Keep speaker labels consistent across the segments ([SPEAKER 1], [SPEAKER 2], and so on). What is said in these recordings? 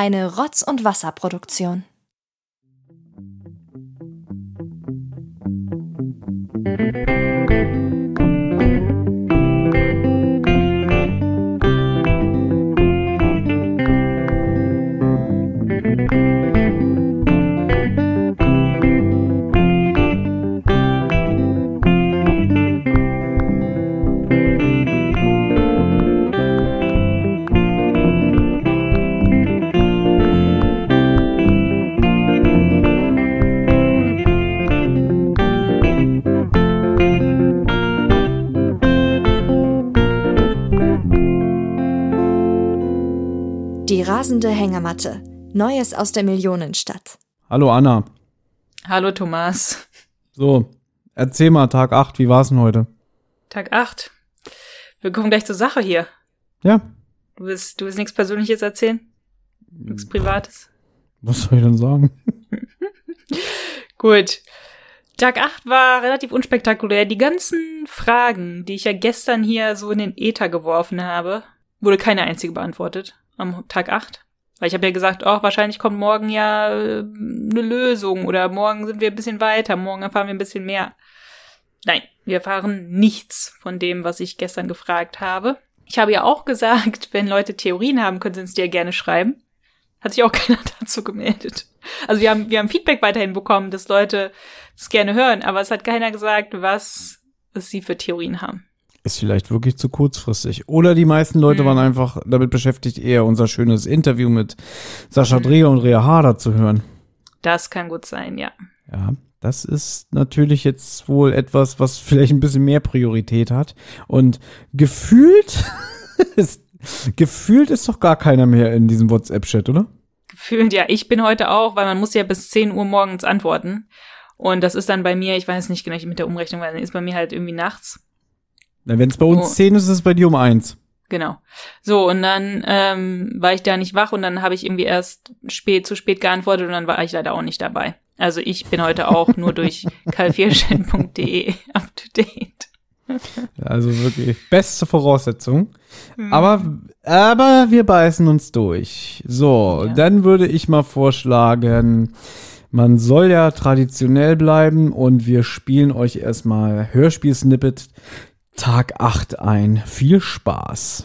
[SPEAKER 1] Eine Rotz- und Wasserproduktion. Die rasende Hängematte. Neues aus der Millionenstadt.
[SPEAKER 2] Hallo Anna.
[SPEAKER 3] Hallo Thomas.
[SPEAKER 2] So, erzähl mal Tag 8, wie war's denn heute?
[SPEAKER 3] Tag 8. Wir kommen gleich zur Sache hier.
[SPEAKER 2] Ja,
[SPEAKER 3] Du willst, du willst nichts Persönliches erzählen? Nichts Privates?
[SPEAKER 2] was soll ich denn sagen?
[SPEAKER 3] Gut. Tag 8 war relativ unspektakulär. Die ganzen Fragen, die ich ja gestern hier so in den Äther geworfen habe, wurde keine einzige beantwortet am Tag 8. Weil ich habe ja gesagt, oh, wahrscheinlich kommt morgen ja äh, eine Lösung oder morgen sind wir ein bisschen weiter, morgen erfahren wir ein bisschen mehr. Nein, wir erfahren nichts von dem, was ich gestern gefragt habe. Ich habe ja auch gesagt, wenn Leute Theorien haben, können sie uns die ja gerne schreiben. Hat sich auch keiner dazu gemeldet. Also wir haben, wir haben Feedback weiterhin bekommen, dass Leute es gerne hören, aber es hat keiner gesagt, was sie für Theorien haben.
[SPEAKER 2] Ist vielleicht wirklich zu kurzfristig. Oder die meisten Leute
[SPEAKER 3] Hm.
[SPEAKER 2] waren einfach damit beschäftigt, eher unser schönes Interview mit Sascha
[SPEAKER 3] Hm.
[SPEAKER 2] Dreher und Rea Harder zu hören.
[SPEAKER 3] Das kann gut sein, ja.
[SPEAKER 2] Ja, das ist natürlich jetzt wohl etwas, was vielleicht ein bisschen mehr Priorität hat. Und gefühlt ist, gefühlt ist doch gar keiner mehr in diesem WhatsApp-Chat, oder?
[SPEAKER 3] Gefühlt, ja. Ich bin heute auch, weil man muss ja bis 10 Uhr morgens antworten. Und das ist dann bei mir, ich weiß nicht genau mit der Umrechnung, weil dann ist bei mir halt irgendwie nachts.
[SPEAKER 2] Wenn es bei uns
[SPEAKER 3] Oh.
[SPEAKER 2] 10 ist, ist es bei dir um 1.
[SPEAKER 3] Genau. So, und dann ähm, war ich da nicht wach und dann habe ich irgendwie erst spät, zu spät geantwortet und dann war ich leider auch nicht dabei. Also ich bin heute auch nur durch kalvierschein.de up to date.
[SPEAKER 2] Also wirklich beste Voraussetzung. Aber, aber wir beißen uns durch. So,
[SPEAKER 3] Ja.
[SPEAKER 2] dann würde ich mal vorschlagen, man soll ja traditionell bleiben und wir spielen euch erstmal Hörspiel-Snippet Tag 8 ein. Viel Spaß.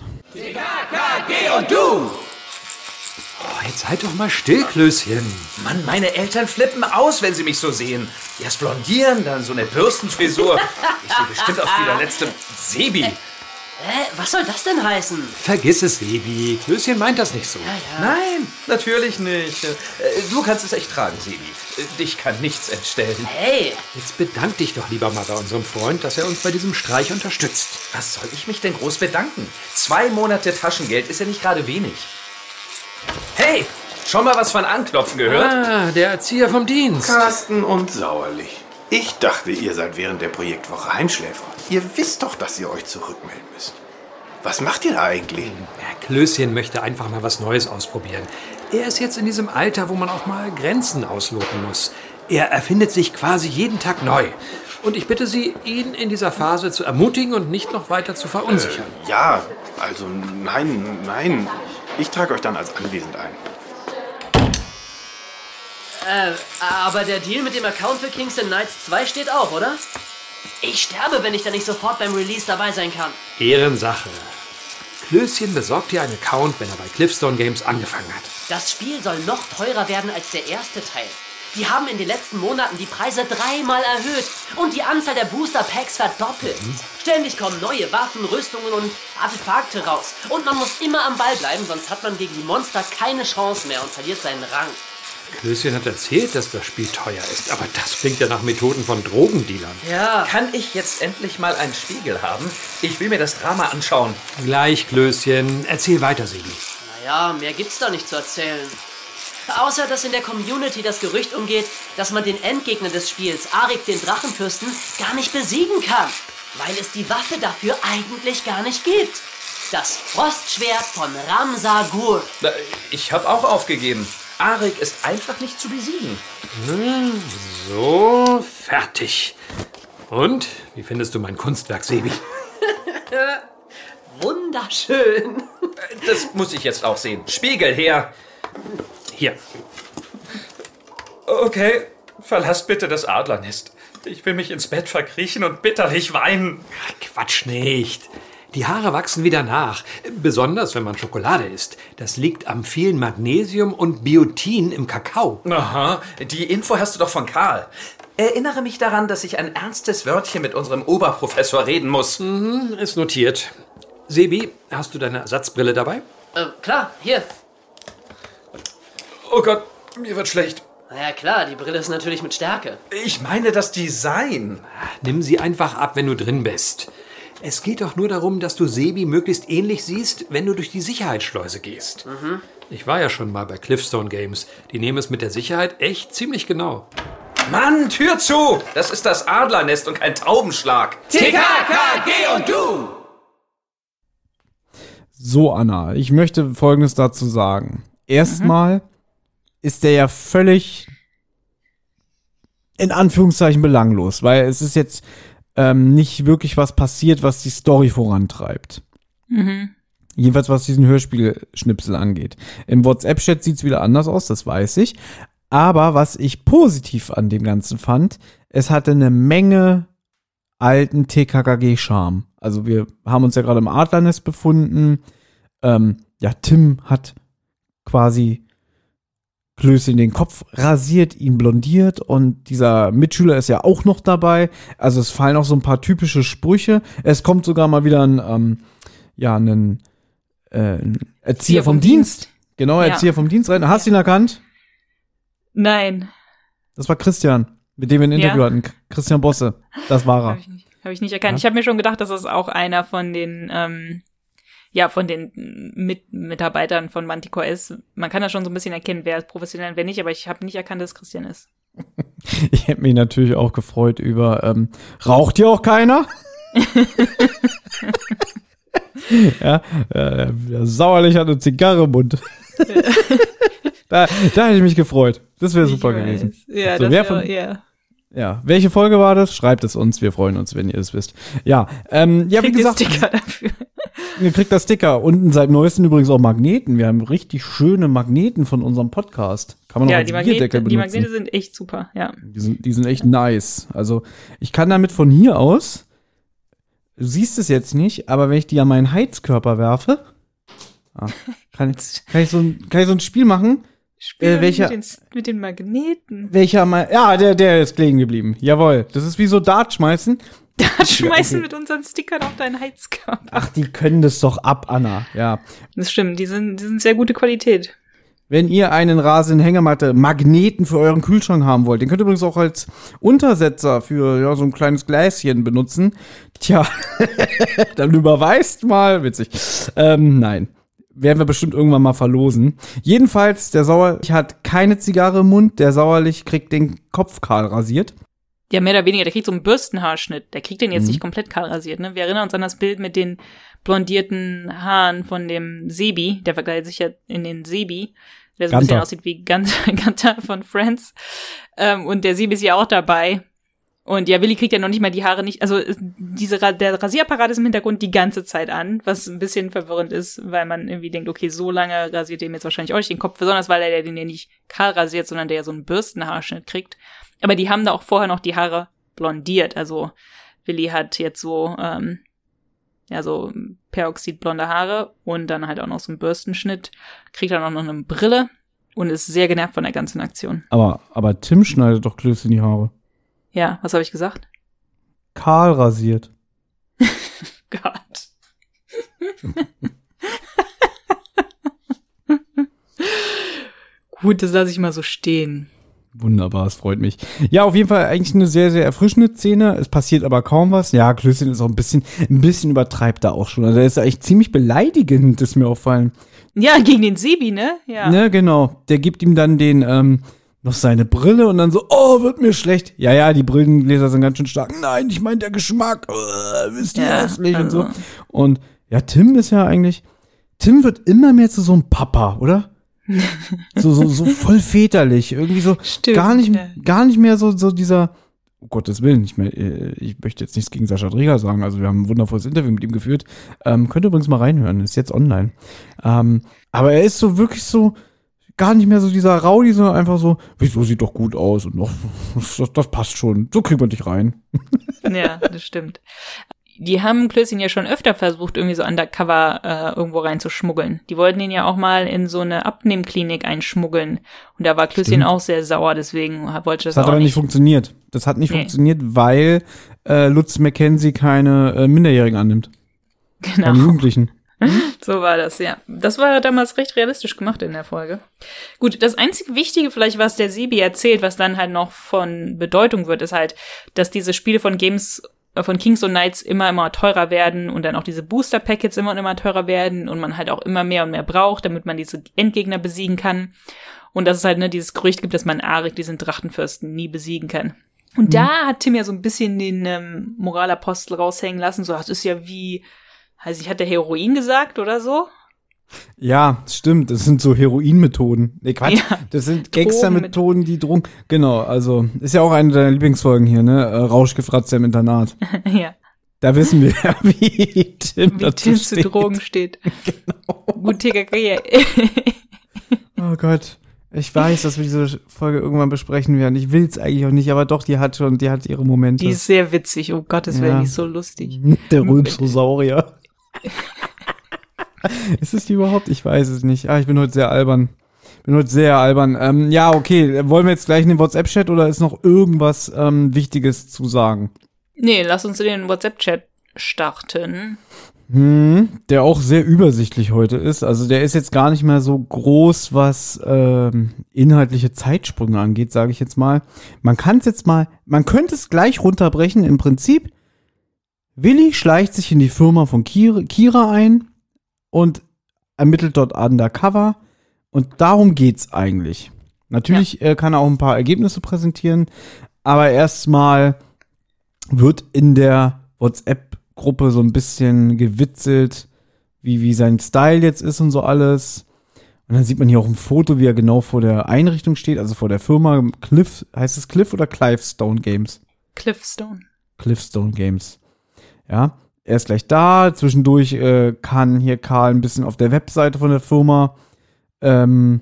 [SPEAKER 4] Oh, jetzt halt doch mal still, Klößchen.
[SPEAKER 5] Mann, meine Eltern flippen aus, wenn sie mich so sehen. Erst blondieren, dann so eine Bürstenfrisur. Ich sehe bestimmt aus wie der letzte Sebi.
[SPEAKER 6] Hä? Was soll das denn heißen?
[SPEAKER 4] Vergiss es, Sebi. Klößchen meint das nicht so.
[SPEAKER 5] Nein, natürlich nicht. Äh, Du kannst es echt tragen, Sebi. Dich kann nichts entstellen.
[SPEAKER 6] Hey,
[SPEAKER 4] Jetzt bedank dich doch lieber mal bei unserem Freund, dass er uns bei diesem Streich unterstützt.
[SPEAKER 5] Was soll ich mich denn groß bedanken? Zwei Monate Taschengeld ist ja nicht gerade wenig. Hey, schon mal was von Anklopfen gehört?
[SPEAKER 4] Ah, der Erzieher vom Dienst.
[SPEAKER 7] Carsten und Sauerlich. Ich dachte, ihr seid während der Projektwoche Heimschläfer. Ihr wisst doch, dass ihr euch zurückmelden müsst. Was macht ihr da eigentlich?
[SPEAKER 4] Klößchen möchte einfach mal was Neues ausprobieren. Er ist jetzt in diesem Alter, wo man auch mal Grenzen ausloten muss. Er erfindet sich quasi jeden Tag neu. Und ich bitte Sie, ihn in dieser Phase zu ermutigen und nicht noch weiter zu verunsichern.
[SPEAKER 7] Ja, also nein, nein. Ich trage euch dann als anwesend ein.
[SPEAKER 6] äh, aber der Deal mit dem Account für Kingston Knights 2 steht auch, oder? Ich sterbe, wenn ich da nicht sofort beim Release dabei sein kann.
[SPEAKER 4] Ehrensache. Klößchen besorgt dir einen Account, wenn er bei Cliffstone Games angefangen hat.
[SPEAKER 6] Das Spiel soll noch teurer werden als der erste Teil. Die haben in den letzten Monaten die Preise dreimal erhöht und die Anzahl der Booster Packs verdoppelt. Ständig kommen neue Waffen, Rüstungen und Artefakte raus. Und man muss immer am Ball bleiben, sonst hat man gegen die Monster keine Chance mehr und verliert seinen Rang.
[SPEAKER 4] Klößchen hat erzählt, dass das Spiel teuer ist, aber das klingt ja nach Methoden von Drogendealern.
[SPEAKER 6] Ja,
[SPEAKER 5] Kann ich jetzt endlich mal einen Spiegel haben? Ich will mir das Drama anschauen.
[SPEAKER 4] Gleich, Klößchen. Erzähl weiter, Sebi.
[SPEAKER 6] naja, mehr gibt's da nicht zu erzählen. Außer, dass in der Community das Gerücht umgeht, dass man den Endgegner des Spiels, Arik den Drachenfürsten, gar nicht besiegen kann. Weil es die Waffe dafür eigentlich gar nicht gibt. Das Frostschwert von Ramsar Gur.
[SPEAKER 5] Na, Ich habe auch aufgegeben. Arik ist einfach nicht zu besiegen.
[SPEAKER 4] So, fertig. Und, wie findest du mein Kunstwerk, Sebi?
[SPEAKER 6] Wunderschön.
[SPEAKER 5] Das muss ich jetzt auch sehen. Spiegel her.
[SPEAKER 4] Hier.
[SPEAKER 5] Okay, verlass bitte das Adlernest. Ich will mich ins Bett verkriechen und bitterlich weinen.
[SPEAKER 4] Quatsch nicht. Die Haare wachsen wieder nach, besonders wenn man Schokolade isst. Das liegt am vielen Magnesium und Biotin im Kakao.
[SPEAKER 5] Aha, die Info hast du doch von Karl. Erinnere mich daran, dass ich ein ernstes Wörtchen mit unserem Oberprofessor reden muss.
[SPEAKER 4] Mhm, ist notiert. Sebi, hast du deine Ersatzbrille dabei?
[SPEAKER 6] Äh, klar, hier.
[SPEAKER 5] Oh Gott, mir wird schlecht.
[SPEAKER 6] Na ja, klar, die Brille ist natürlich mit Stärke.
[SPEAKER 5] Ich meine das Design.
[SPEAKER 4] Nimm sie einfach ab, wenn du drin bist. Es geht doch nur darum, dass du Sebi möglichst ähnlich siehst, wenn du durch die Sicherheitsschleuse gehst. Ich war ja schon mal bei Cliffstone Games. Die nehmen es mit der Sicherheit echt ziemlich genau.
[SPEAKER 5] Mann, Tür zu! Das ist das Adlernest und kein Taubenschlag.
[SPEAKER 8] TKKG und du!
[SPEAKER 2] So, Anna, ich möchte Folgendes dazu sagen. Erstmal ist der ja völlig in Anführungszeichen belanglos, weil es ist jetzt ähm, nicht wirklich was passiert, was die Story vorantreibt. Jedenfalls was diesen Hörspielschnipsel angeht. Im WhatsApp-Chat sieht's wieder anders aus, das weiß ich. Aber was ich positiv an dem Ganzen fand, es hatte eine Menge alten TKKG-Charme. Also wir haben uns ja gerade im Adlernest befunden. Ähm, ja, Tim hat quasi Klößchen den Kopf rasiert, ihn blondiert und dieser Mitschüler ist ja auch noch dabei. Also es fallen auch so ein paar typische Sprüche. Es kommt sogar mal wieder ein, ähm, ja, ein, äh, ein Erzieher vom, Dienst. Genau,
[SPEAKER 3] Ja.
[SPEAKER 2] Erzieher vom Dienst rein. Hast du ihn erkannt?
[SPEAKER 3] Nein,
[SPEAKER 2] Das war Christian, mit dem wir ein Interview
[SPEAKER 3] Ja.
[SPEAKER 2] hatten. Christian Bosse. Das war
[SPEAKER 3] habe
[SPEAKER 2] er.
[SPEAKER 3] ich nicht, hab ich nicht erkannt.
[SPEAKER 2] Ja.
[SPEAKER 3] Ich habe mir schon gedacht, dass das auch einer von den, ähm, ja, von den Mit Mitarbeitern von Manticore ist. Man kann da schon so ein bisschen erkennen, wer ist professionell und wer nicht, aber ich habe nicht erkannt, dass es Christian ist.
[SPEAKER 2] Ich hätte mich natürlich auch gefreut über, ähm, raucht hier auch keiner? ja, äh, Sauerlich hat eine Zigarre im Mund. da, da hätte ich mich gefreut. Das wäre super
[SPEAKER 3] weiß.
[SPEAKER 2] gewesen.
[SPEAKER 3] Ja,
[SPEAKER 2] So,
[SPEAKER 3] das wär,
[SPEAKER 2] von-
[SPEAKER 3] ja.
[SPEAKER 2] Ja, welche Folge war das? Schreibt es uns, wir freuen uns, wenn ihr es wisst. Ja, ähm, ja, wie
[SPEAKER 3] Kriegt
[SPEAKER 2] gesagt,
[SPEAKER 3] Sticker dafür.
[SPEAKER 2] Ihr kriegt das Sticker. Unten seit neuestem übrigens auch Magneten. Wir haben richtig schöne Magneten von unserem Podcast. Kann man auch
[SPEAKER 3] Ja,
[SPEAKER 2] als
[SPEAKER 3] die Magnete,
[SPEAKER 2] Bierdeckel
[SPEAKER 3] die
[SPEAKER 2] benutzen.
[SPEAKER 3] Magnete sind echt super, ja.
[SPEAKER 2] Die sind, die sind echt nice. Also, ich kann damit von hier aus, du siehst es jetzt nicht, aber wenn ich die an meinen Heizkörper werfe, ah, kann, ich, kann, ich so ein, kann ich so ein Spiel machen,
[SPEAKER 3] Spiel
[SPEAKER 2] Äh, welcher-
[SPEAKER 3] mit, den, mit den Magneten.
[SPEAKER 2] welcher mal, ja, der, der ist kleben geblieben. Jawohl. Das ist wie so Dart schmeißen.
[SPEAKER 3] Da schmeißen
[SPEAKER 2] okay.
[SPEAKER 3] mit unseren Stickern auf deinen Heizkörper.
[SPEAKER 2] Ach, die können das doch ab, Anna. Ja.
[SPEAKER 3] Das stimmt, die sind, die sind sehr gute Qualität.
[SPEAKER 2] Wenn ihr einen Rasen Hängematte Magneten für euren Kühlschrank haben wollt, den könnt ihr übrigens auch als Untersetzer für ja, so ein kleines Gläschen benutzen. Tja, dann überweist mal. Witzig. Ähm, nein. Werden wir bestimmt irgendwann mal verlosen. Jedenfalls, der Sauerlich hat keine Zigarre im Mund. Der Sauerlich kriegt den Kopf kahl rasiert.
[SPEAKER 3] Ja, mehr oder weniger, der kriegt so einen Bürstenhaarschnitt. Der kriegt den jetzt
[SPEAKER 2] Mhm.
[SPEAKER 3] nicht komplett kahl rasiert, ne? Wir erinnern uns an das Bild mit den blondierten Haaren von dem Sebi. Der verkleidet sich ja in den Sebi, der so ein bisschen aussieht wie Gan- Gunther von Friends. Ähm, und der Sebi ist ja auch dabei. Und ja, Willi kriegt ja noch nicht mal die Haare nicht, also es- diese, der Rasierapparat ist im Hintergrund die ganze Zeit an, was ein bisschen verwirrend ist, weil man irgendwie denkt, okay, so lange rasiert dem jetzt wahrscheinlich auch nicht den Kopf, besonders weil er den ja nicht kahl rasiert, sondern der ja so einen Bürstenhaarschnitt kriegt. Aber die haben da auch vorher noch die Haare blondiert, also Willi hat jetzt so, ähm, ja, so peroxidblonde Haare und dann halt auch noch so einen Bürstenschnitt, kriegt dann auch noch eine Brille und ist sehr genervt von der ganzen Aktion.
[SPEAKER 2] Aber, aber Tim schneidet doch Klöße in die Haare.
[SPEAKER 3] Ja, was habe ich gesagt?
[SPEAKER 2] Kahl rasiert.
[SPEAKER 3] Gott. Gut, das lasse ich mal so stehen.
[SPEAKER 2] Wunderbar, es freut mich. Ja, auf jeden Fall eigentlich eine sehr, sehr erfrischende Szene. Es passiert aber kaum was. Ja, Klößchen ist auch ein bisschen, ein bisschen übertreibt da auch schon. Also er ist eigentlich ziemlich beleidigend, ist mir auffallen.
[SPEAKER 3] Ja, gegen den Sebi, ne? Ja.
[SPEAKER 2] Ne, genau. Der gibt ihm dann den, ähm, noch seine Brille und dann so, oh, wird mir schlecht. Ja, ja, die Brillengläser sind ganz schön stark. Nein, ich meine der Geschmack. Äh, wisst ihr
[SPEAKER 3] Ja,
[SPEAKER 2] hässlich und so.
[SPEAKER 3] also.
[SPEAKER 2] Und ja, Tim ist ja eigentlich, Tim wird immer mehr zu so einem Papa, oder? so, so, so voll väterlich. Irgendwie so
[SPEAKER 3] Stimmt,
[SPEAKER 2] gar nicht,
[SPEAKER 3] ja.
[SPEAKER 2] gar nicht mehr so, so dieser, um Gottes Willen, ich, mein, äh, ich möchte jetzt nichts gegen Sascha Dreger sagen. Also wir haben ein wundervolles Interview mit ihm geführt. Ähm, könnt ihr übrigens mal reinhören, ist jetzt online. Ähm, aber er ist so wirklich so gar nicht mehr so dieser Raudi, sondern einfach so, wieso sieht doch gut aus und noch, das, das passt schon, so kriegt man dich rein.
[SPEAKER 3] Ja, das stimmt. Die haben Klößchen ja schon öfter versucht, irgendwie so undercover äh, irgendwo reinzuschmuggeln. Die wollten ihn ja auch mal in so eine Abnehmklinik einschmuggeln. Und da war Klößchen
[SPEAKER 2] Stimmt.
[SPEAKER 3] auch sehr sauer, deswegen wollte das,
[SPEAKER 2] Das hat
[SPEAKER 3] auch
[SPEAKER 2] aber nicht
[SPEAKER 3] nicht.
[SPEAKER 2] funktioniert. Das hat nicht
[SPEAKER 3] Nee.
[SPEAKER 2] funktioniert, weil äh, Lutz McKenzie keine äh, Minderjährigen annimmt. Keine
[SPEAKER 3] Genau.
[SPEAKER 2] Jugendlichen.
[SPEAKER 3] So war das, ja. Das war damals recht realistisch gemacht in der Folge. Gut, das einzige Wichtige vielleicht, was der Sebi erzählt, was dann halt noch von Bedeutung wird, ist halt, dass diese Spiele von Games, äh, von Kings und Knights immer, immer teurer werden und dann auch diese Booster-Packets immer und immer teurer werden und man halt auch immer mehr und mehr braucht, damit man diese Endgegner besiegen kann. Und dass es halt ne, dieses Gerücht gibt, dass man Arik, diesen Drachenfürsten, nie besiegen kann. Und da hat Tim ja so ein bisschen den ähm, Moralapostel raushängen lassen, so, das ist ja wie, weiß ich, hat der Heroin gesagt oder so?
[SPEAKER 2] Ja, stimmt. Das sind so Heroinmethoden. Nee, Quatsch.
[SPEAKER 3] Ja,
[SPEAKER 2] das sind Gangstermethoden, die Drogen. Genau, also ist ja auch eine deiner Lieblingsfolgen hier, ne? Äh, Rauschgefratze im Internat.
[SPEAKER 3] ja.
[SPEAKER 2] Da wissen wir, wie Tim
[SPEAKER 3] Wie Tim zu. Drogen steht.
[SPEAKER 2] Genau.
[SPEAKER 3] Gut, TKG.
[SPEAKER 2] Oh Gott. Ich weiß, dass wir diese Folge irgendwann besprechen werden. Ich will's eigentlich auch nicht, aber doch, die hat schon, die hat ihre Momente.
[SPEAKER 3] Die ist sehr witzig. Oh Gottes Willen,
[SPEAKER 2] Ja.
[SPEAKER 3] die ist so lustig.
[SPEAKER 2] Der Rülpsosaurier. ist es die überhaupt? Ich weiß es nicht. Ah, ich bin heute sehr albern. Bin heute sehr albern. Ähm, ja, okay. Wollen wir jetzt gleich in den WhatsApp-Chat oder ist noch irgendwas ähm, Wichtiges zu sagen?
[SPEAKER 3] Nee, lass uns in den WhatsApp-Chat starten.
[SPEAKER 2] Hm, der auch sehr übersichtlich heute ist. Also der ist jetzt gar nicht mehr so groß, was ähm, inhaltliche Zeitsprünge angeht, sage ich jetzt mal. Man kann es jetzt mal, man könnte es gleich runterbrechen. Im Prinzip, Willi schleicht sich in die Firma von Kira, ein und ermittelt dort undercover. Und darum geht's eigentlich. Natürlich äh, kann er auch ein paar Ergebnisse präsentieren, aber erstmal wird in der WhatsApp-Gruppe so ein bisschen gewitzelt, wie, wie sein Style jetzt ist und so alles. Und dann sieht man hier auch ein Foto, wie er genau vor der Einrichtung steht, also vor der Firma Cliff, heißt es Cliff oder Clivestone Games?
[SPEAKER 3] Cliffstone.
[SPEAKER 2] Cliffstone Games. Ja, er ist gleich da. Zwischendurch äh, kann hier Karl ein bisschen auf der Webseite von der Firma ähm,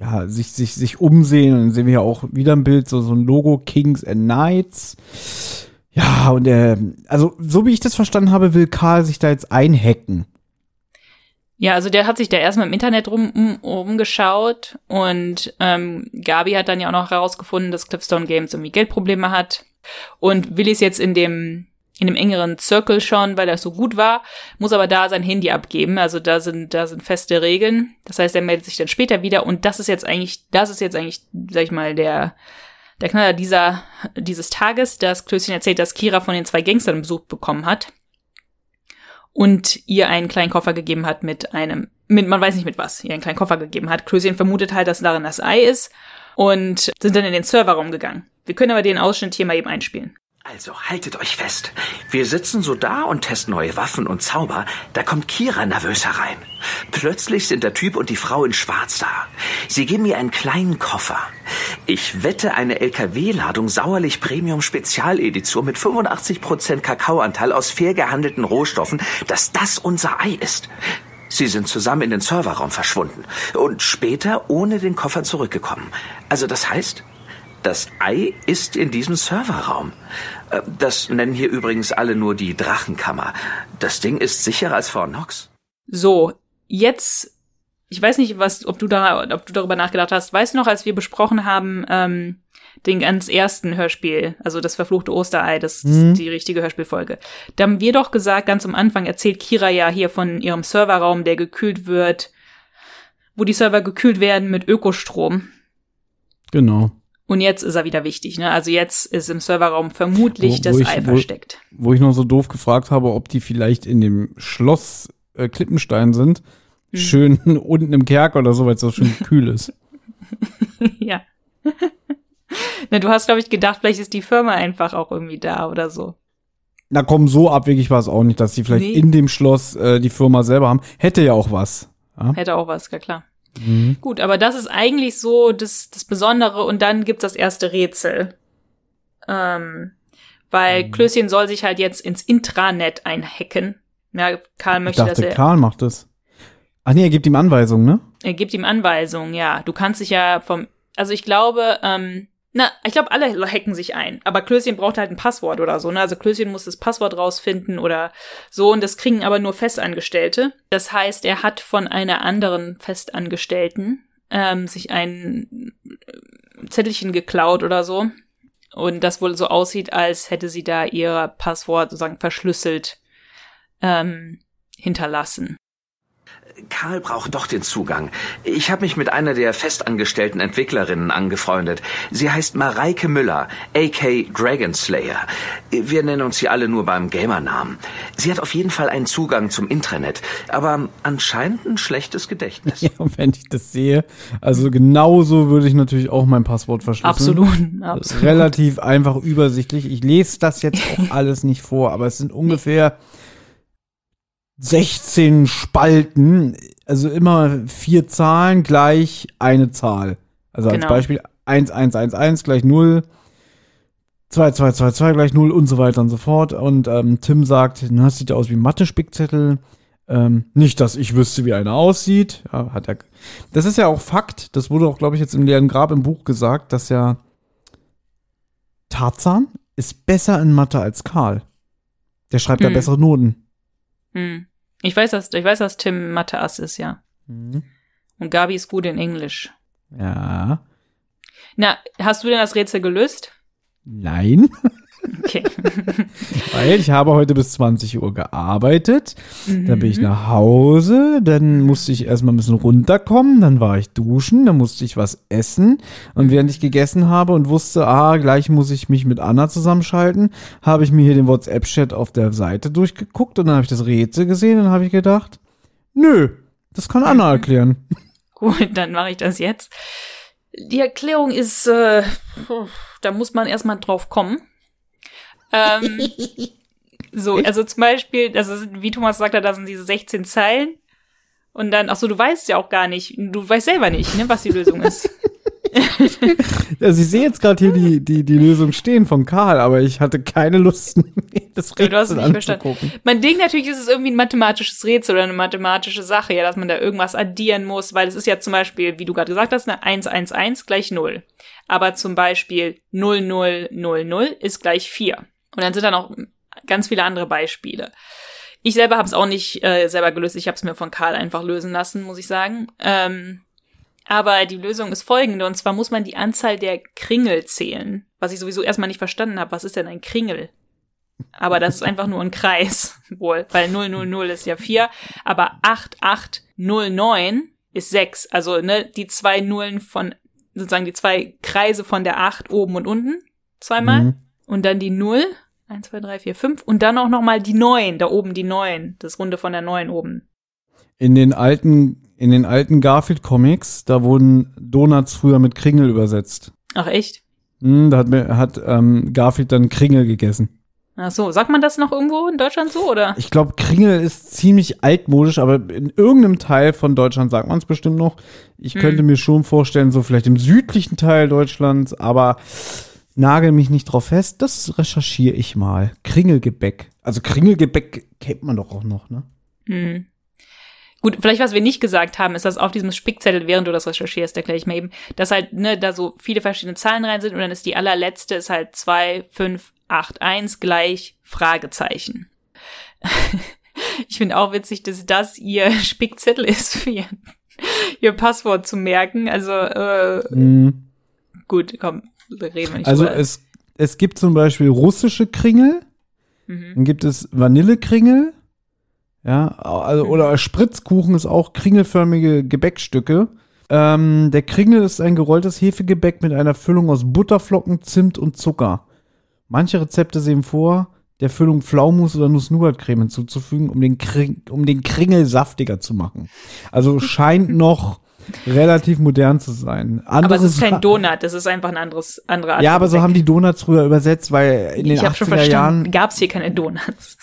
[SPEAKER 2] ja, sich, sich, sich umsehen. Und dann sehen wir ja auch wieder ein Bild, so, so ein Logo, Kings and Knights. Ja, und er, also, so wie ich das verstanden habe, will Karl sich da jetzt einhacken.
[SPEAKER 3] Ja, also der hat sich da erstmal im Internet rum, um, umgeschaut und ähm, Gabi hat dann ja auch noch herausgefunden, dass Cliffstone Games irgendwie Geldprobleme hat. Und Willi ist jetzt in dem in dem engeren Circle schon, weil er so gut war, muss aber da sein Handy abgeben. Also da sind da sind feste Regeln. Das heißt, er meldet sich dann später wieder und das ist jetzt eigentlich, das ist jetzt eigentlich, sag ich mal, der der Knaller dieser dieses Tages, dass Klößchen erzählt, dass Kira von den zwei Gangstern Besuch bekommen hat und ihr einen kleinen Koffer gegeben hat mit einem, mit, man weiß nicht mit was, ihr einen kleinen Koffer gegeben hat. Klößchen vermutet halt, dass darin das Ei ist und sind dann in den Serverraum gegangen. Wir können aber den Ausschnitt hier mal eben einspielen.
[SPEAKER 9] Also haltet euch fest. Wir sitzen so da und testen neue Waffen und Zauber. Da kommt Kira nervös herein. Plötzlich sind der Typ und die Frau in Schwarz da. Sie geben mir einen kleinen Koffer. Ich wette eine LKW-Ladung Sauerlich Premium Spezialedition mit 85% Kakaoanteil aus fair gehandelten Rohstoffen, dass das unser Ei ist. Sie sind zusammen in den Serverraum verschwunden und später ohne den Koffer zurückgekommen. Also das heißt, das Ei ist in diesem Serverraum. Äh, Das nennen hier übrigens alle nur die Drachenkammer. Das Ding ist sicherer als Fort Knox.
[SPEAKER 3] So, jetzt, ich weiß nicht, was, ob du da, ob du darüber nachgedacht hast. Weißt du noch, als wir besprochen haben, ähm, den ganz ersten Hörspiel, also das verfluchte Osterei, das, das
[SPEAKER 2] Mhm.
[SPEAKER 3] ist die richtige Hörspielfolge. Da haben wir doch gesagt, ganz am Anfang erzählt Kira ja hier von ihrem Serverraum, der gekühlt wird, wo die Server gekühlt werden mit Ökostrom.
[SPEAKER 2] Genau.
[SPEAKER 3] Und jetzt ist er wieder wichtig, ne? Also jetzt ist im Serverraum vermutlich
[SPEAKER 2] Wo-
[SPEAKER 3] das
[SPEAKER 2] wo ich-
[SPEAKER 3] Ei
[SPEAKER 2] wo-
[SPEAKER 3] versteckt.
[SPEAKER 2] Wo ich noch so doof gefragt habe, ob die vielleicht in dem Schloss äh, Klippenstein sind.
[SPEAKER 3] Hm.
[SPEAKER 2] Schön unten im Kerker oder so, weil es so schön kühl ist.
[SPEAKER 3] ja. Na, du hast, glaube ich, gedacht, vielleicht ist die Firma einfach auch irgendwie da oder so.
[SPEAKER 2] Na komm, so abwegig war es auch nicht, dass sie vielleicht
[SPEAKER 3] Nee.
[SPEAKER 2] in dem Schloss äh, die Firma selber haben. Hätte ja auch was. Ja?
[SPEAKER 3] Hätte auch was, ja klar.
[SPEAKER 2] Mhm.
[SPEAKER 3] Gut, aber das ist eigentlich so das, das Besondere und dann gibt's das erste Rätsel. Ähm, weil
[SPEAKER 2] Mhm.
[SPEAKER 3] Klößchen soll sich halt jetzt ins Intranet einhacken. Ja, Karl
[SPEAKER 2] Ich
[SPEAKER 3] möchte, dass
[SPEAKER 2] dachte,
[SPEAKER 3] er.
[SPEAKER 2] Karl macht das. Ach nee, er gibt ihm Anweisungen, ne?
[SPEAKER 3] Er gibt ihm Anweisungen, ja. Du kannst dich ja vom, also ich glaube, ähm, na, ich glaube, alle hacken sich ein. Aber Klößchen braucht halt ein Passwort oder so. Ne? Also Klößchen muss das Passwort rausfinden oder so. Und das kriegen aber nur Festangestellte. Das heißt, er hat von einer anderen Festangestellten ähm, sich ein Zettelchen geklaut oder so. Und das wohl so aussieht, als hätte sie da ihr Passwort sozusagen verschlüsselt ähm, hinterlassen.
[SPEAKER 9] Karl braucht doch den Zugang. Ich habe mich mit einer der festangestellten Entwicklerinnen angefreundet. Sie heißt Mareike Müller, a.k. Dragonslayer. Wir nennen uns hier alle nur beim Gamernamen. Sie hat auf jeden Fall einen Zugang zum Intranet, aber anscheinend ein schlechtes Gedächtnis.
[SPEAKER 2] Ja, und wenn ich das sehe, also genauso würde ich natürlich auch mein Passwort verschlüsseln.
[SPEAKER 3] Absolut, absolut.
[SPEAKER 2] Relativ einfach übersichtlich. Ich lese das jetzt auch alles nicht vor, aber es sind ungefähr 16 Spalten, also immer vier Zahlen gleich eine Zahl. Also als
[SPEAKER 3] Genau.
[SPEAKER 2] Beispiel 1111 gleich 0, 2222 gleich 0 und so weiter und so fort. Und ähm, Tim sagt, na, das sieht ja aus wie Mathe-Spickzettel. Ähm, nicht, dass ich wüsste, wie einer aussieht. Ja, hat er. Das ist ja auch Fakt. Das wurde auch, glaube ich, jetzt im leeren Grab im Buch gesagt, dass ja Tarzan ist besser in Mathe als Karl. Der schreibt da
[SPEAKER 3] Hm.
[SPEAKER 2] bessere Noten.
[SPEAKER 3] Hm. Ich weiß, dass, ich weiß, dass Tim Mathe-Ass ist, ja.
[SPEAKER 2] Mhm.
[SPEAKER 3] Und Gabi ist gut in Englisch.
[SPEAKER 2] Ja.
[SPEAKER 3] Na, hast du denn das Rätsel gelöst?
[SPEAKER 2] Nein,
[SPEAKER 3] Okay.
[SPEAKER 2] weil ich habe heute bis 20 Uhr gearbeitet. Dann bin ich
[SPEAKER 3] Mhm.
[SPEAKER 2] nach Hause, dann musste ich erstmal ein bisschen runterkommen, dann war ich duschen, dann musste ich was essen. Und während ich gegessen habe und wusste, ah, gleich muss ich mich mit Anna zusammenschalten, habe ich mir hier den WhatsApp-Chat auf der Seite durchgeguckt und dann habe ich das Rätsel gesehen und habe ich gedacht, nö, das kann Anna erklären.
[SPEAKER 3] Gut, dann mache ich das jetzt. Die Erklärung ist, äh, da muss man erstmal drauf kommen. Ähm, so, also zum Beispiel, also wie Thomas sagte, da sind diese 16 Zeilen. Und dann, ach so, du weißt ja auch gar nicht, du weißt selber nicht, ne, was die Lösung ist.
[SPEAKER 2] Also ich sehe jetzt gerade hier die, die, die Lösung stehen von Karl, aber ich hatte keine Lust, das
[SPEAKER 3] Ja, du hast es
[SPEAKER 2] Rätsel
[SPEAKER 3] nicht verstanden.
[SPEAKER 2] anzugucken.
[SPEAKER 3] Man denkt natürlich, ist es irgendwie ein mathematisches Rätsel oder eine mathematische Sache, ja, dass man da irgendwas addieren muss, weil es ist ja zum Beispiel, wie du gerade gesagt hast, eine 111 gleich 0. Aber zum Beispiel 0000 ist gleich 4. Und dann sind da noch ganz viele andere Beispiele. Ich selber habe es auch nicht äh, selber gelöst. Ich habe es mir von Karl einfach lösen lassen, muss ich sagen. Ähm, aber die Lösung ist folgende. Und zwar muss man die Anzahl der Kringel zählen. Was ich sowieso erstmal nicht verstanden habe. Was ist denn ein Kringel? Aber das ist einfach nur ein Kreis, wohl, weil 000 ist ja 4, aber 8809 ist 6. Also, ne, die zwei Nullen von, sozusagen die zwei Kreise von der 8 oben und unten, zweimal.
[SPEAKER 2] Mhm.
[SPEAKER 3] Und dann die 0, 1, 2, 3, 4, 5. Und dann auch nochmal die 9, da oben die 9, das Runde von der 9 oben.
[SPEAKER 2] In den alten, in den alten Garfield-Comics, da wurden Donuts früher mit Kringel übersetzt.
[SPEAKER 3] Ach, echt?
[SPEAKER 2] Hm, da hat, hat ähm, Garfield dann Kringel gegessen.
[SPEAKER 3] Ach so, sagt man das noch irgendwo in Deutschland so, oder?
[SPEAKER 2] Ich glaube, Kringel ist ziemlich altmodisch, aber in irgendeinem Teil von Deutschland sagt man es bestimmt noch. Ich könnte
[SPEAKER 3] Hm.
[SPEAKER 2] mir schon vorstellen, so vielleicht im südlichen Teil Deutschlands, aber nagel mich nicht drauf fest. Das recherchiere ich mal. Kringelgebäck. Also Kringelgebäck kennt man doch auch noch, ne?
[SPEAKER 3] Hm. Gut, vielleicht was wir nicht gesagt haben, ist, dass auf diesem Spickzettel, während du das recherchierst, erkläre ich mal eben, dass halt, ne, da so viele verschiedene Zahlen rein sind und dann ist die allerletzte ist halt 2, 5, 8, 1 gleich Fragezeichen. ich finde auch witzig, dass das ihr Spickzettel ist für ihr, ihr Passwort zu merken. Also, äh,
[SPEAKER 2] Mhm.
[SPEAKER 3] gut, komm, reden wir nicht
[SPEAKER 2] Also es, es gibt zum Beispiel russische Kringel,
[SPEAKER 3] Mhm.
[SPEAKER 2] dann gibt es Vanillekringel, ja, also, oder Spritzkuchen ist auch kringelförmige Gebäckstücke. Ähm, der Kringel ist ein gerolltes Hefegebäck mit einer Füllung aus Butterflocken, Zimt und Zucker. Manche Rezepte sehen vor, der Füllung Pflaumus oder Nuss-Nougat-Creme hinzuzufügen, um den, Kring, um den Kringel saftiger zu machen. Also scheint noch relativ modern zu sein.
[SPEAKER 3] aber es ist kein Donut, das ist einfach ein anderes, andere Art
[SPEAKER 2] Ja, aber so haben die Donuts früher übersetzt, weil in den
[SPEAKER 3] ich schon
[SPEAKER 2] 80er Jahren
[SPEAKER 3] verstanden, gab es hier keine Donuts.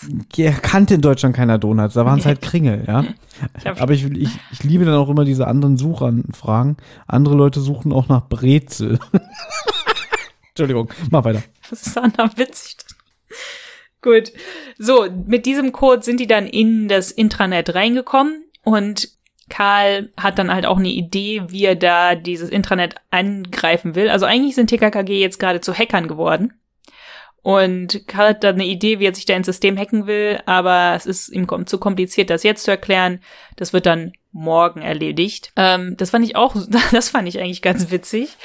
[SPEAKER 2] kannte in Deutschland keiner Donuts, da waren es halt Kringel, ja.
[SPEAKER 3] Ich
[SPEAKER 2] Aber ich, ich, ich liebe dann auch immer diese anderen Suchanfragen. Andere Leute suchen auch nach Brezel. Entschuldigung, mach weiter.
[SPEAKER 3] Das ist dann witzig. Gut. So, mit diesem Code sind die dann in das Intranet reingekommen und Karl hat dann halt auch eine Idee, wie er da dieses Intranet angreifen will. Also eigentlich sind TKKG jetzt gerade zu Hackern geworden. Und Karl hat dann eine Idee, wie er sich da ins System hacken will, aber es ist ihm zu kompliziert, das jetzt zu erklären. Das wird dann morgen erledigt. Ähm, das fand ich auch, das fand ich eigentlich ganz witzig.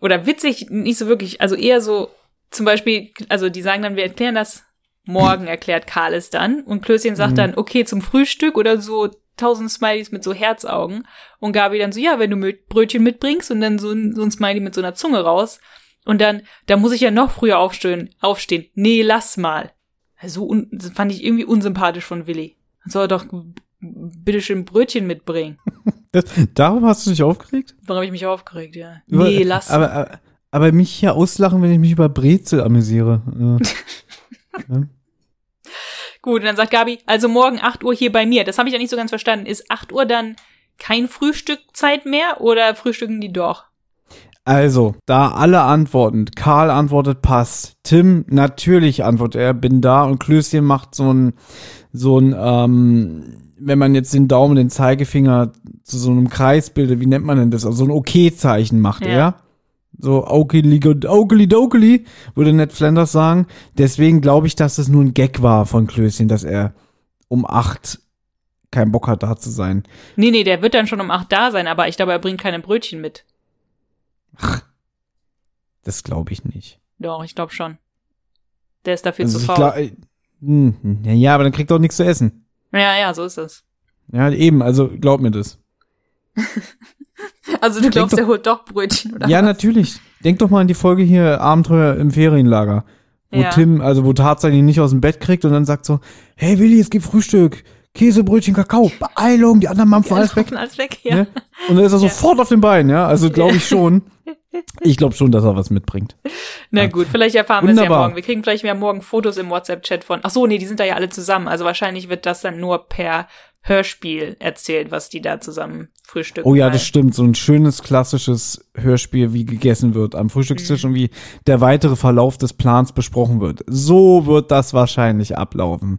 [SPEAKER 3] Oder witzig, nicht so wirklich, also eher so, zum Beispiel, also die sagen dann, wir erklären das morgen, erklärt Karl es dann. Und Klößchen sagt mhm. dann, okay, zum Frühstück oder so tausend Smileys mit so Herzaugen. Und Gabi dann so, ja, wenn du Brötchen mitbringst und dann so ein, so ein Smiley mit so einer Zunge raus. Und dann, da muss ich ja noch früher aufstehen. aufstehen. Nee, lass mal. So un, fand ich irgendwie unsympathisch von Willi. Man soll doch bitteschön Brötchen mitbringen.
[SPEAKER 2] Das, darum hast du dich aufgeregt?
[SPEAKER 3] Warum habe ich mich aufgeregt, ja. Über, nee, lass
[SPEAKER 2] aber, aber, aber mich hier auslachen, wenn ich mich über Brezel amüsiere. ja.
[SPEAKER 3] Gut, und dann sagt Gabi, also morgen 8 Uhr hier bei mir. Das habe ich ja nicht so ganz verstanden. Ist 8 Uhr dann kein Frühstückzeit mehr oder frühstücken die doch?
[SPEAKER 2] Also, da alle antworten. Karl antwortet, passt. Tim, natürlich antwortet er, bin da. Und Klößchen macht so ein, so ein, ähm, wenn man jetzt den Daumen, den Zeigefinger zu so einem Kreis bildet, wie nennt man denn das? Also so ein Okay-Zeichen macht ja. er. So Aukeli Dokeli, würde Ned Flanders sagen. Deswegen glaube ich, dass das nur ein Gag war von Klößchen, dass er um acht keinen Bock hat, da zu sein.
[SPEAKER 3] Nee, nee, der wird dann schon um acht da sein, aber ich glaube, er bringt keine Brötchen mit.
[SPEAKER 2] Ach, das glaube ich nicht.
[SPEAKER 3] Doch, ich glaube schon. Der ist dafür also zu faul.
[SPEAKER 2] Glaub, äh, hm, ja, aber dann kriegt er auch nichts zu essen.
[SPEAKER 3] Ja, ja, so ist es.
[SPEAKER 2] Ja, eben, also glaub mir das.
[SPEAKER 3] Also du glaubst, er holt doch Brötchen, oder?
[SPEAKER 2] Ja, was? natürlich. Denk doch mal an die Folge hier Abenteuer im Ferienlager. Wo ja. Tim, also wo Tarzan ihn nicht aus dem Bett kriegt und dann sagt so, hey Willi, es gibt Frühstück. Käse, Brötchen, Kakao, Beeilung, die anderen Mampfen, alles weg.
[SPEAKER 3] Alles weg ja.
[SPEAKER 2] ja. Und dann ist er ja. sofort auf den Beinen, ja. Also glaube ich schon. Ich glaube schon, dass er was mitbringt.
[SPEAKER 3] Na gut, vielleicht erfahren wir es ja morgen. Wir kriegen vielleicht mehr morgen Fotos im WhatsApp-Chat von. Ach so, nee, die sind da ja alle zusammen. Also wahrscheinlich wird das dann nur per Hörspiel erzählt, was die da zusammen frühstücken.
[SPEAKER 2] Oh ja, das stimmt. So ein schönes klassisches Hörspiel, wie gegessen wird am Frühstückstisch mhm. und wie der weitere Verlauf des Plans besprochen wird. So wird das wahrscheinlich ablaufen.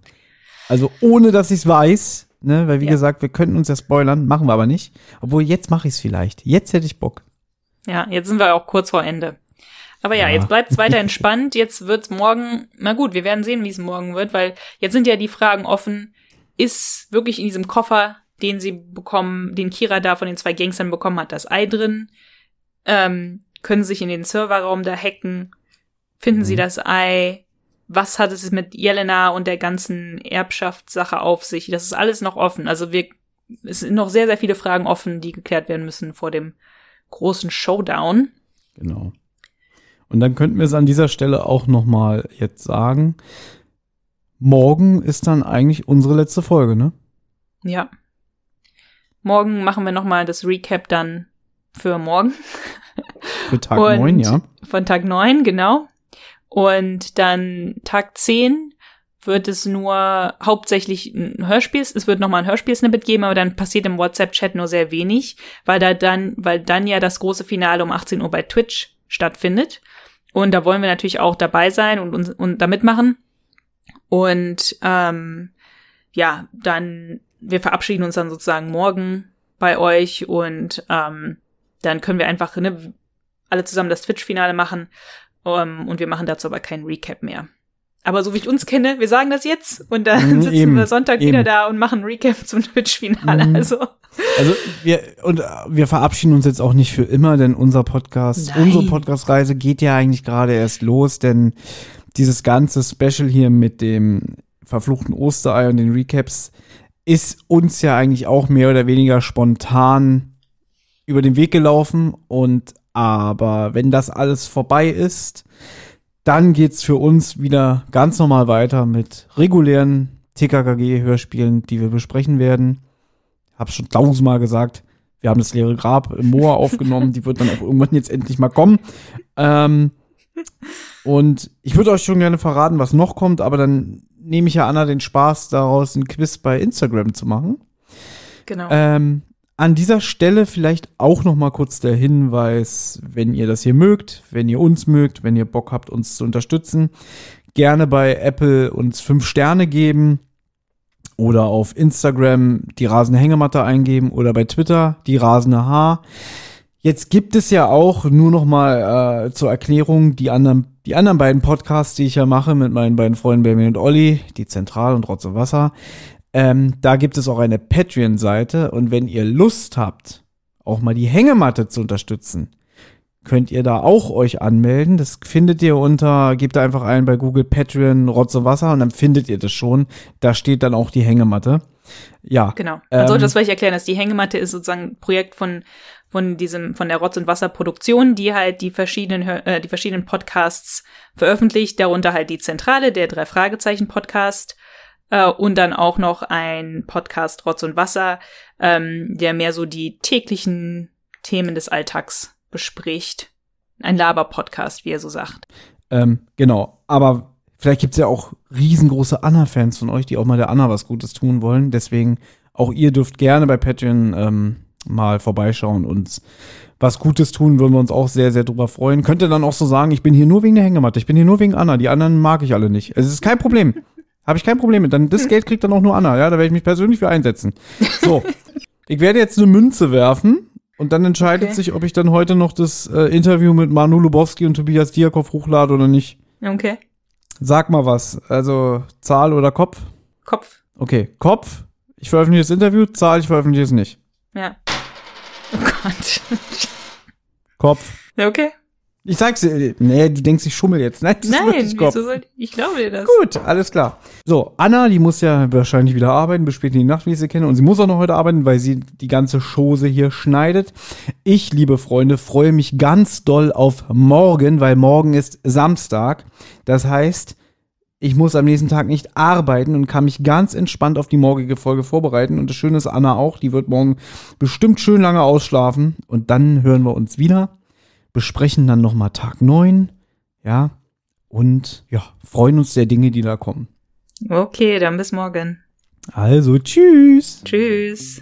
[SPEAKER 2] Also ohne, dass ich es weiß, ne, weil wie ja. gesagt, wir könnten uns ja spoilern, machen wir aber nicht. Obwohl jetzt mache ich es vielleicht. Jetzt hätte ich Bock.
[SPEAKER 3] Ja, jetzt sind wir auch kurz vor Ende. Aber ja, ja. jetzt bleibt es weiter entspannt. Jetzt wird's morgen, na gut, wir werden sehen, wie es morgen wird, weil jetzt sind ja die Fragen offen ist wirklich in diesem Koffer, den sie bekommen, den Kira da von den zwei Gangstern bekommen hat, das Ei drin. Ähm, können sich in den Serverraum da hacken. Finden mhm. sie das Ei? Was hat es mit Jelena und der ganzen Erbschaftssache auf sich? Das ist alles noch offen. Also wir, es sind noch sehr, sehr viele Fragen offen, die geklärt werden müssen vor dem großen Showdown.
[SPEAKER 2] Genau. Und dann könnten wir es an dieser Stelle auch noch mal jetzt sagen morgen ist dann eigentlich unsere letzte Folge, ne?
[SPEAKER 3] Ja. Morgen machen wir nochmal das Recap dann für morgen.
[SPEAKER 2] Für Tag Und 9, ja.
[SPEAKER 3] Von Tag 9, genau. Und dann Tag 10 wird es nur hauptsächlich ein Hörspiel, es wird nochmal ein Hörspiel-Snippet geben, aber dann passiert im WhatsApp-Chat nur sehr wenig, weil da dann, weil dann ja das große Finale um 18 Uhr bei Twitch stattfindet. Und da wollen wir natürlich auch dabei sein und, und, und da mitmachen. Und ähm, ja, dann, wir verabschieden uns dann sozusagen morgen bei euch und ähm, dann können wir einfach ne, alle zusammen das Twitch-Finale machen. Um, ähm, und wir machen dazu aber keinen Recap mehr. Aber so wie ich uns kenne, wir sagen das jetzt und dann mhm, sitzen eben, wir Sonntag eben. wieder da und machen Recap zum Twitch-Finale. Mhm. Also.
[SPEAKER 2] also wir und wir verabschieden uns jetzt auch nicht für immer, denn unser Podcast, Nein. unsere Podcast-Reise geht ja eigentlich gerade erst los, denn dieses ganze Special hier mit dem verfluchten Osterei und den Recaps ist uns ja eigentlich auch mehr oder weniger spontan über den Weg gelaufen und aber wenn das alles vorbei ist, dann geht's für uns wieder ganz normal weiter mit regulären TKKG-Hörspielen, die wir besprechen werden. Hab schon tausendmal gesagt, wir haben das leere Grab im Moor aufgenommen, die wird dann auch irgendwann jetzt endlich mal kommen. Ähm, und ich würde euch schon gerne verraten, was noch kommt, aber dann nehme ich ja Anna den Spaß daraus, ein Quiz bei Instagram zu machen.
[SPEAKER 3] Genau.
[SPEAKER 2] Ähm, an dieser Stelle vielleicht auch noch mal kurz der Hinweis, wenn ihr das hier mögt, wenn ihr uns mögt, wenn ihr Bock habt, uns zu unterstützen, gerne bei Apple uns fünf Sterne geben oder auf Instagram die rasende Hängematte eingeben oder bei Twitter die rasende Haar. Jetzt gibt es ja auch nur noch mal äh, zur Erklärung die anderen, die anderen beiden Podcasts, die ich ja mache mit meinen beiden Freunden Benjamin und Olli, die Zentral und Rotz und Wasser. Ähm, da gibt es auch eine Patreon-Seite und wenn ihr Lust habt, auch mal die Hängematte zu unterstützen, könnt ihr da auch euch anmelden. Das findet ihr unter, gebt da einfach ein bei Google Patreon Rotz und Wasser und dann findet ihr das schon. Da steht dann auch die Hängematte. Ja.
[SPEAKER 3] Genau. Man
[SPEAKER 2] ähm,
[SPEAKER 3] sollte das vielleicht erklären, dass die Hängematte ist sozusagen ein Projekt von von diesem von der Rotz und Wasser Produktion, die halt die verschiedenen äh, die verschiedenen Podcasts veröffentlicht, darunter halt die Zentrale, der drei Fragezeichen Podcast äh, und dann auch noch ein Podcast Rotz und Wasser, ähm, der mehr so die täglichen Themen des Alltags bespricht. Ein Laber-Podcast, wie er so sagt.
[SPEAKER 2] Ähm, genau. Aber vielleicht gibt es ja auch riesengroße Anna-Fans von euch, die auch mal der Anna was Gutes tun wollen. Deswegen auch ihr dürft gerne bei Patreon ähm, mal vorbeischauen und was Gutes tun, würden wir uns auch sehr, sehr drüber freuen. Könnt ihr dann auch so sagen, ich bin hier nur wegen der Hängematte, ich bin hier nur wegen Anna, die anderen mag ich alle nicht. Es ist kein Problem. Habe ich kein Problem mit. Dann, das Geld kriegt dann auch nur Anna, ja, da werde ich mich persönlich für einsetzen. So. ich werde jetzt eine Münze werfen und dann entscheidet
[SPEAKER 3] Okay.
[SPEAKER 2] sich, ob ich dann heute noch das äh, Interview mit Manu Lubowski und Tobias Diakov hochlade oder nicht.
[SPEAKER 3] Okay.
[SPEAKER 2] Sag mal was. Also Zahl oder Kopf?
[SPEAKER 3] Kopf.
[SPEAKER 2] Okay, Kopf. Ich veröffentliche das Interview, Zahl, ich veröffentliche es nicht.
[SPEAKER 3] Ja. Oh Gott.
[SPEAKER 2] Kopf.
[SPEAKER 3] Ja, okay.
[SPEAKER 2] Ich sag's dir. Nee, du denkst, ich schummel jetzt. Nein, das ist
[SPEAKER 3] Nein,
[SPEAKER 2] Kopf.
[SPEAKER 3] wieso soll ich glaube dir das.
[SPEAKER 2] Gut, alles klar. So, Anna, die muss ja wahrscheinlich wieder arbeiten, bis spät in die Nacht, wie ich sie kenne. Und sie muss auch noch heute arbeiten, weil sie die ganze Chose hier schneidet. Ich, liebe Freunde, freue mich ganz doll auf morgen, weil morgen ist Samstag. Das heißt, ich muss am nächsten Tag nicht arbeiten und kann mich ganz entspannt auf die morgige Folge vorbereiten. Und das Schöne ist, Anna auch, die wird morgen bestimmt schön lange ausschlafen. Und dann hören wir uns wieder, besprechen dann nochmal Tag 9. Ja, und ja, freuen uns der Dinge, die da kommen.
[SPEAKER 3] Okay, dann bis morgen.
[SPEAKER 2] Also, tschüss.
[SPEAKER 3] Tschüss.